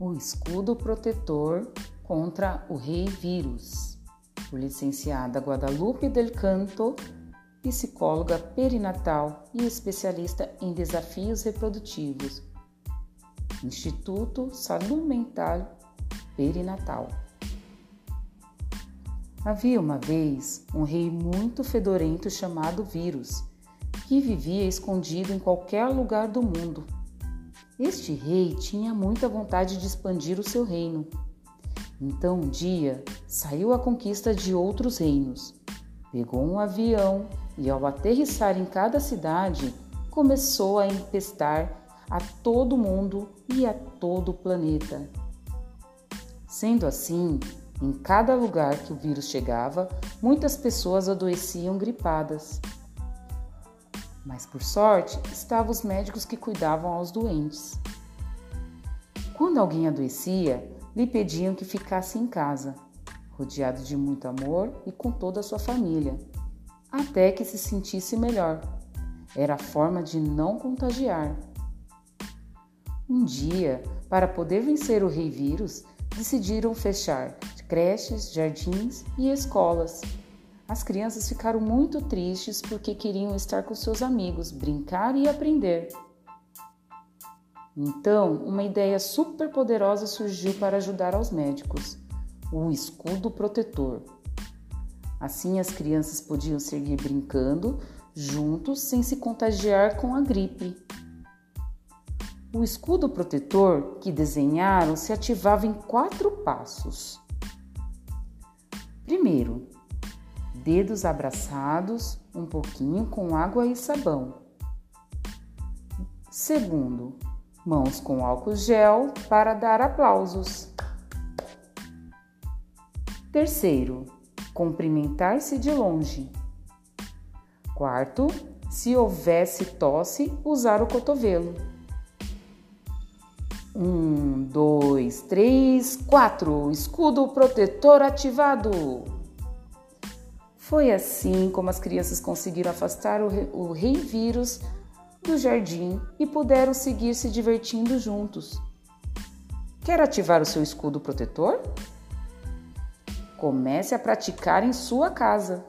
O escudo protetor contra o rei vírus, licenciada Guadalupe Del Canto, psicóloga perinatal e especialista em desafios reprodutivos. Instituto Saúde Mental Perinatal. Havia uma vez um rei muito fedorento chamado Vírus, que vivia escondido em qualquer lugar do mundo. Este rei tinha muita vontade de expandir o seu reino. Então um dia saiu à conquista de outros reinos. Pegou um avião e, ao aterrissar em cada cidade, começou a empestar a todo mundo e a todo o planeta. Sendo assim, em cada lugar que o vírus chegava, muitas pessoas adoeciam gripadas. Mas por sorte, estavam os médicos que cuidavam aos doentes. Quando alguém adoecia, lhe pediam que ficasse em casa, rodeado de muito amor e com toda a sua família, até que se sentisse melhor. Era a forma de não contagiar. Um dia, para poder vencer o rei vírus, decidiram fechar creches, jardins e escolas as crianças ficaram muito tristes porque queriam estar com seus amigos, brincar e aprender. Então, uma ideia super poderosa surgiu para ajudar aos médicos: o escudo protetor. Assim, as crianças podiam seguir brincando juntos sem se contagiar com a gripe. O escudo protetor que desenharam se ativava em quatro passos. Primeiro, dedos abraçados, um pouquinho com água e sabão. Segundo, mãos com álcool gel para dar aplausos. Terceiro, cumprimentar-se de longe. Quarto, se houvesse tosse, usar o cotovelo. Um, dois, três, quatro. Escudo protetor ativado. Foi assim como as crianças conseguiram afastar o, rei vírus do jardim e puderam seguir se divertindo juntos. Quer ativar o seu escudo protetor? Comece a praticar em sua casa.